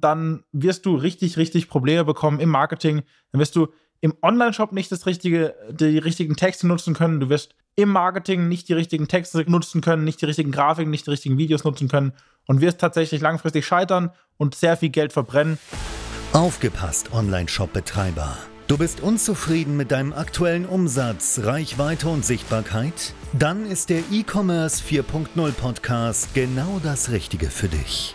dann wirst du richtig, richtig Probleme bekommen im Marketing. Dann wirst du im Online-Shop nicht das richtige, die richtigen Texte nutzen können. Du wirst im Marketing nicht die richtigen Texte nutzen können, nicht die richtigen Grafiken, nicht die richtigen Videos nutzen können und wirst tatsächlich langfristig scheitern und sehr viel Geld verbrennen. Aufgepasst, Online-Shop-Betreiber. Du bist unzufrieden mit deinem aktuellen Umsatz, Reichweite und Sichtbarkeit? Dann ist der E-Commerce 4.0 Podcast genau das Richtige für dich.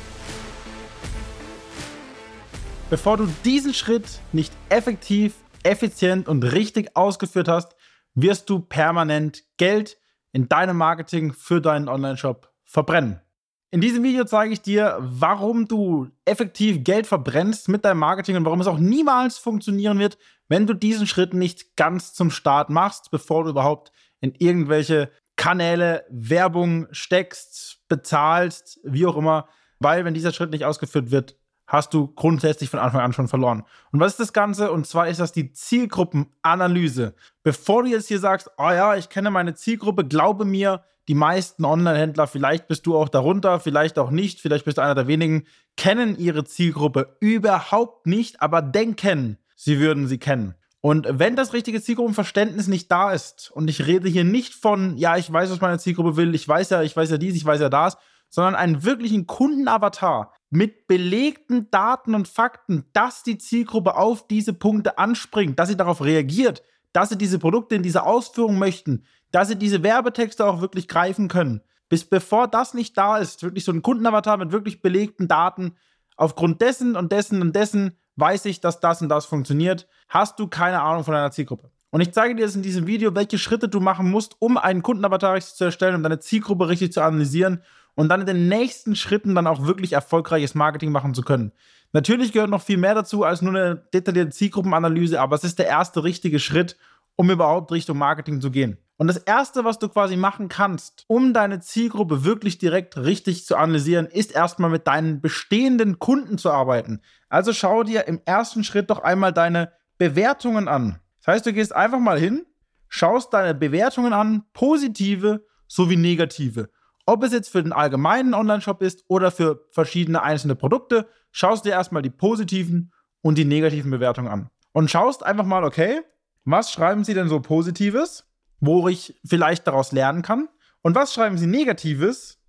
Bevor du diesen Schritt nicht effektiv, effizient und richtig ausgeführt hast, wirst du permanent Geld in deinem Marketing für deinen Online-Shop verbrennen. In diesem Video zeige ich dir, warum du effektiv Geld verbrennst mit deinem Marketing und warum es auch niemals funktionieren wird, wenn du diesen Schritt nicht ganz zum Start machst, bevor du überhaupt in irgendwelche Kanäle Werbung steckst, bezahlst, wie auch immer. Weil wenn dieser Schritt nicht ausgeführt wird, hast du grundsätzlich von Anfang an schon verloren. Und was ist das Ganze? Und zwar ist das die Zielgruppenanalyse. Bevor du jetzt hier sagst, oh ja, ich kenne meine Zielgruppe, glaube mir, die meisten Online-Händler, vielleicht bist du auch darunter, vielleicht auch nicht, vielleicht bist du einer der wenigen, kennen ihre Zielgruppe überhaupt nicht, aber denken, sie würden sie kennen. Und wenn das richtige Zielgruppenverständnis nicht da ist, und ich rede hier nicht von, ja, ich weiß, was meine Zielgruppe will, ich weiß ja, ich weiß ja dies, ich weiß ja das, sondern einen wirklichen Kundenavatar mit belegten Daten und Fakten, dass die Zielgruppe auf diese Punkte anspringt, dass sie darauf reagiert, dass sie diese Produkte in dieser Ausführung möchten, dass sie diese Werbetexte auch wirklich greifen können. Bis bevor das nicht da ist, wirklich so ein Kundenavatar mit wirklich belegten Daten, aufgrund dessen und dessen und dessen weiß ich, dass das und das funktioniert, hast du keine Ahnung von deiner Zielgruppe. Und ich zeige dir jetzt in diesem Video, welche Schritte du machen musst, um einen Kundenavatar richtig zu erstellen, um deine Zielgruppe richtig zu analysieren und dann in den nächsten Schritten dann auch wirklich erfolgreiches Marketing machen zu können. Natürlich gehört noch viel mehr dazu als nur eine detaillierte Zielgruppenanalyse, aber es ist der erste richtige Schritt, um überhaupt Richtung Marketing zu gehen. Und das erste, was du quasi machen kannst, um deine Zielgruppe wirklich direkt richtig zu analysieren, ist erstmal mit deinen bestehenden Kunden zu arbeiten. Also schau dir im ersten Schritt doch einmal deine Bewertungen an. Das heißt, du gehst einfach mal hin, schaust deine Bewertungen an, positive sowie negative. Ob es jetzt für den allgemeinen Online-Shop ist oder für verschiedene einzelne Produkte, schaust dir erstmal die positiven und die negativen Bewertungen an. Und schaust einfach mal, okay, was schreiben sie denn so Positives, wo ich vielleicht daraus lernen kann? Und was schreiben sie Negatives,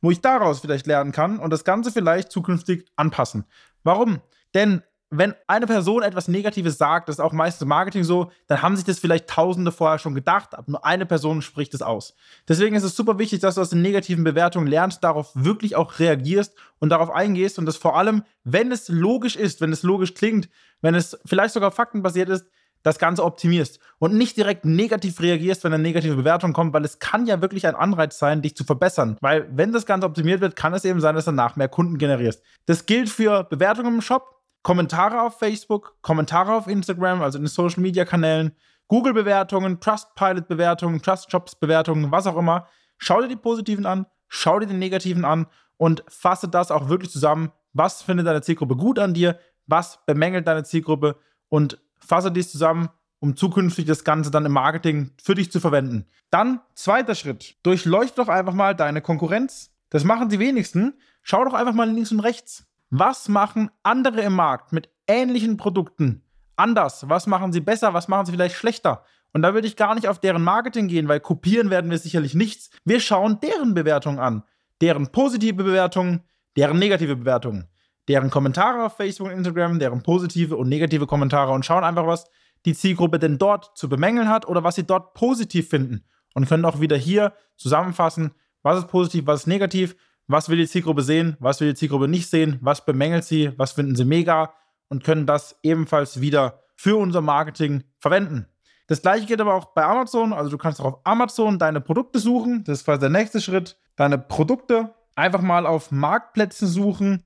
wo ich daraus vielleicht lernen kann und das Ganze vielleicht zukünftig anpassen? Warum? Denn wenn eine Person etwas Negatives sagt, das ist auch meistens im Marketing so, dann haben sich das vielleicht Tausende vorher schon gedacht, aber nur eine Person spricht es aus. Deswegen ist es super wichtig, dass du aus den negativen Bewertungen lernst, darauf wirklich auch reagierst und darauf eingehst und das vor allem, wenn es logisch ist, wenn es logisch klingt, wenn es vielleicht sogar faktenbasiert ist, das Ganze optimierst und nicht direkt negativ reagierst, wenn eine negative Bewertung kommt, weil es kann ja wirklich ein Anreiz sein, dich zu verbessern. Weil wenn das Ganze optimiert wird, kann es eben sein, dass du danach mehr Kunden generierst. Das gilt für Bewertungen im Shop, Kommentare auf Facebook, Kommentare auf Instagram, also in den Social Media Kanälen, Google-Bewertungen, Trustpilot-Bewertungen, Trust-Jobs-Bewertungen, was auch immer. Schau dir die positiven an, schau dir die negativen an und fasse das auch wirklich zusammen. Was findet deine Zielgruppe gut an dir? Was bemängelt deine Zielgruppe? Und fasse dies zusammen, um zukünftig das Ganze dann im Marketing für dich zu verwenden. Dann, zweiter Schritt. Durchleuchte doch einfach mal deine Konkurrenz. Das machen die wenigsten. Schau doch einfach mal links und rechts. Was machen andere im Markt mit ähnlichen Produkten anders? Was machen sie besser? Was machen sie vielleicht schlechter? Und da würde ich gar nicht auf deren Marketing gehen, weil kopieren werden wir sicherlich nichts. Wir schauen deren Bewertungen an. Deren positive Bewertungen, deren negative Bewertungen, deren Kommentare auf Facebook und Instagram, deren positive und negative Kommentare und schauen einfach, was die Zielgruppe denn dort zu bemängeln hat oder was sie dort positiv finden. Und können auch wieder hier zusammenfassen, was ist positiv, was ist negativ was will die Zielgruppe sehen, was will die Zielgruppe nicht sehen, was bemängelt sie, was finden sie mega und können das ebenfalls wieder für unser Marketing verwenden. Das gleiche geht aber auch bei Amazon. Also du kannst auch auf Amazon deine Produkte suchen. Das ist quasi der nächste Schritt. Deine Produkte einfach mal auf Marktplätzen suchen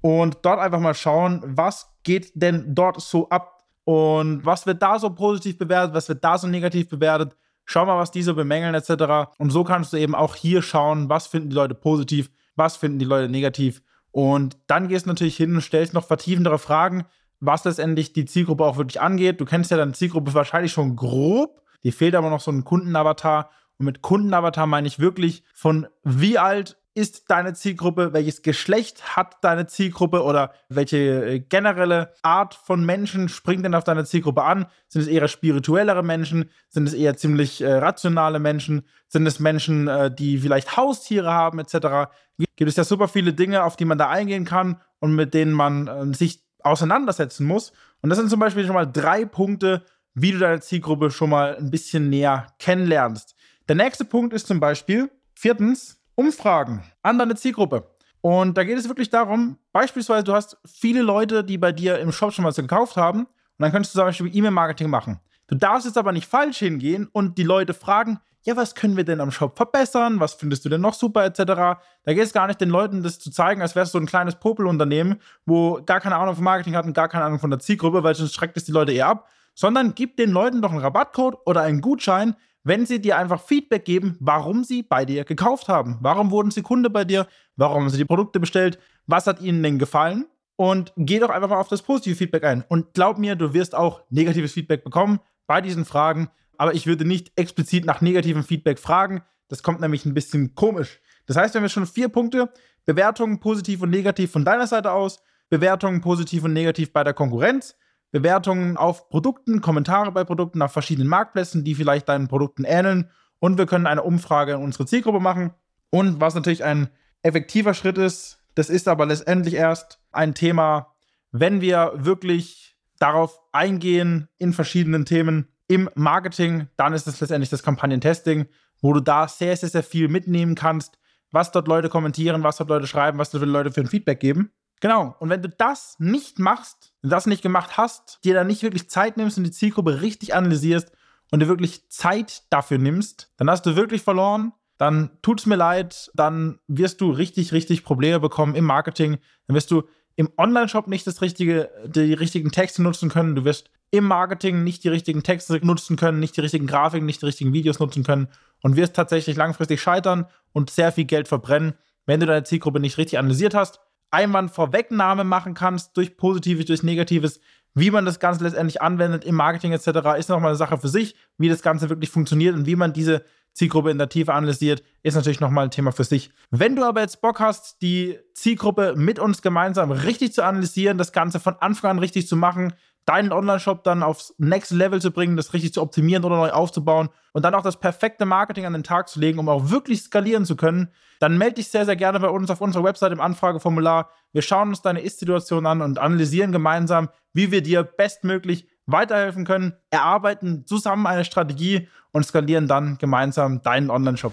und dort einfach mal schauen, was geht denn dort so ab. und was wird da so positiv bewertet, was wird da so negativ bewertet. Schau mal, was die so bemängeln etc. Und so kannst du eben auch hier schauen, was finden die Leute positiv, was finden die Leute negativ. Und dann gehst du natürlich hin und stellst noch vertiefendere Fragen, was letztendlich die Zielgruppe auch wirklich angeht. Du kennst ja deine Zielgruppe wahrscheinlich schon grob. Die fehlt aber noch so ein Kundenavatar. Und mit Kundenavatar meine ich wirklich von wie alt ist deine Zielgruppe, welches Geschlecht hat deine Zielgruppe oder welche äh, generelle Art von Menschen springt denn auf deine Zielgruppe an? Sind es eher spirituellere Menschen? Sind es eher ziemlich äh, rationale Menschen? Sind es Menschen, äh, die vielleicht Haustiere haben etc.? Gibt es ja super viele Dinge, auf die man da eingehen kann und mit denen man äh, sich auseinandersetzen muss. Und das sind zum Beispiel schon mal drei Punkte, wie du deine Zielgruppe schon mal ein bisschen näher kennenlernst. Der nächste Punkt ist zum Beispiel, viertens, Umfragen an deine Zielgruppe. Und da geht es wirklich darum, beispielsweise, du hast viele Leute, die bei dir im Shop schon was gekauft haben, und dann könntest du zum Beispiel E-Mail-Marketing machen. Du darfst jetzt aber nicht falsch hingehen und die Leute fragen, ja, was können wir denn am Shop verbessern? Was findest du denn noch super, etc. Da geht es gar nicht, den Leuten das zu zeigen, als wärst du so ein kleines Popelunternehmen, wo gar keine Ahnung von Marketing hat und gar keine Ahnung von der Zielgruppe, weil sonst schreckt es die Leute eher ab. Sondern gib den Leuten doch einen Rabattcode oder einen Gutschein, wenn sie dir einfach Feedback geben, warum sie bei dir gekauft haben. Warum wurden sie Kunde bei dir? Warum haben sie die Produkte bestellt? Was hat ihnen denn gefallen? Und geh doch einfach mal auf das positive Feedback ein. Und glaub mir, du wirst auch negatives Feedback bekommen bei diesen Fragen. Aber ich würde nicht explizit nach negativem Feedback fragen. Das kommt nämlich ein bisschen komisch. Das heißt, wir haben jetzt schon vier Punkte. Bewertungen positiv und negativ von deiner Seite aus. Bewertungen positiv und negativ bei der Konkurrenz. Bewertungen auf Produkten, Kommentare bei Produkten auf verschiedenen Marktplätzen, die vielleicht deinen Produkten ähneln. Und wir können eine Umfrage in unsere Zielgruppe machen. Und was natürlich ein effektiver Schritt ist, das ist aber letztendlich erst ein Thema, wenn wir wirklich darauf eingehen in verschiedenen Themen im Marketing, dann ist es letztendlich das Kampagnentesting, wo du da sehr, sehr, sehr viel mitnehmen kannst, was dort Leute kommentieren, was dort Leute schreiben, was dort Leute für ein Feedback geben. Genau. Und wenn du das nicht machst, das nicht gemacht hast, dir dann nicht wirklich Zeit nimmst und die Zielgruppe richtig analysierst und dir wirklich Zeit dafür nimmst, dann hast du wirklich verloren. Dann tut es mir leid, dann wirst du richtig, richtig Probleme bekommen im Marketing. Dann wirst du im Online-Shop nicht das richtige, die richtigen Texte nutzen können. Du wirst im Marketing nicht die richtigen Texte nutzen können, nicht die richtigen Grafiken, nicht die richtigen Videos nutzen können und wirst tatsächlich langfristig scheitern und sehr viel Geld verbrennen, wenn du deine Zielgruppe nicht richtig analysiert hast. Einwandvorwegnahme machen kannst durch Positives, durch Negatives, wie man das Ganze letztendlich anwendet im Marketing etc., ist nochmal eine Sache für sich, wie das Ganze wirklich funktioniert und wie man diese Zielgruppe in der Tiefe analysiert, ist natürlich nochmal ein Thema für sich. Wenn du aber jetzt Bock hast, die Zielgruppe mit uns gemeinsam richtig zu analysieren, das Ganze von Anfang an richtig zu machen, deinen Online-Shop dann aufs Next Level zu bringen, das richtig zu optimieren oder neu aufzubauen und dann auch das perfekte Marketing an den Tag zu legen, um auch wirklich skalieren zu können, dann melde dich sehr, sehr gerne bei uns auf unserer Website im Anfrageformular. Wir schauen uns deine Ist-Situation an und analysieren gemeinsam, wie wir dir bestmöglich weiterhelfen können, erarbeiten zusammen eine Strategie und skalieren dann gemeinsam deinen Online-Shop.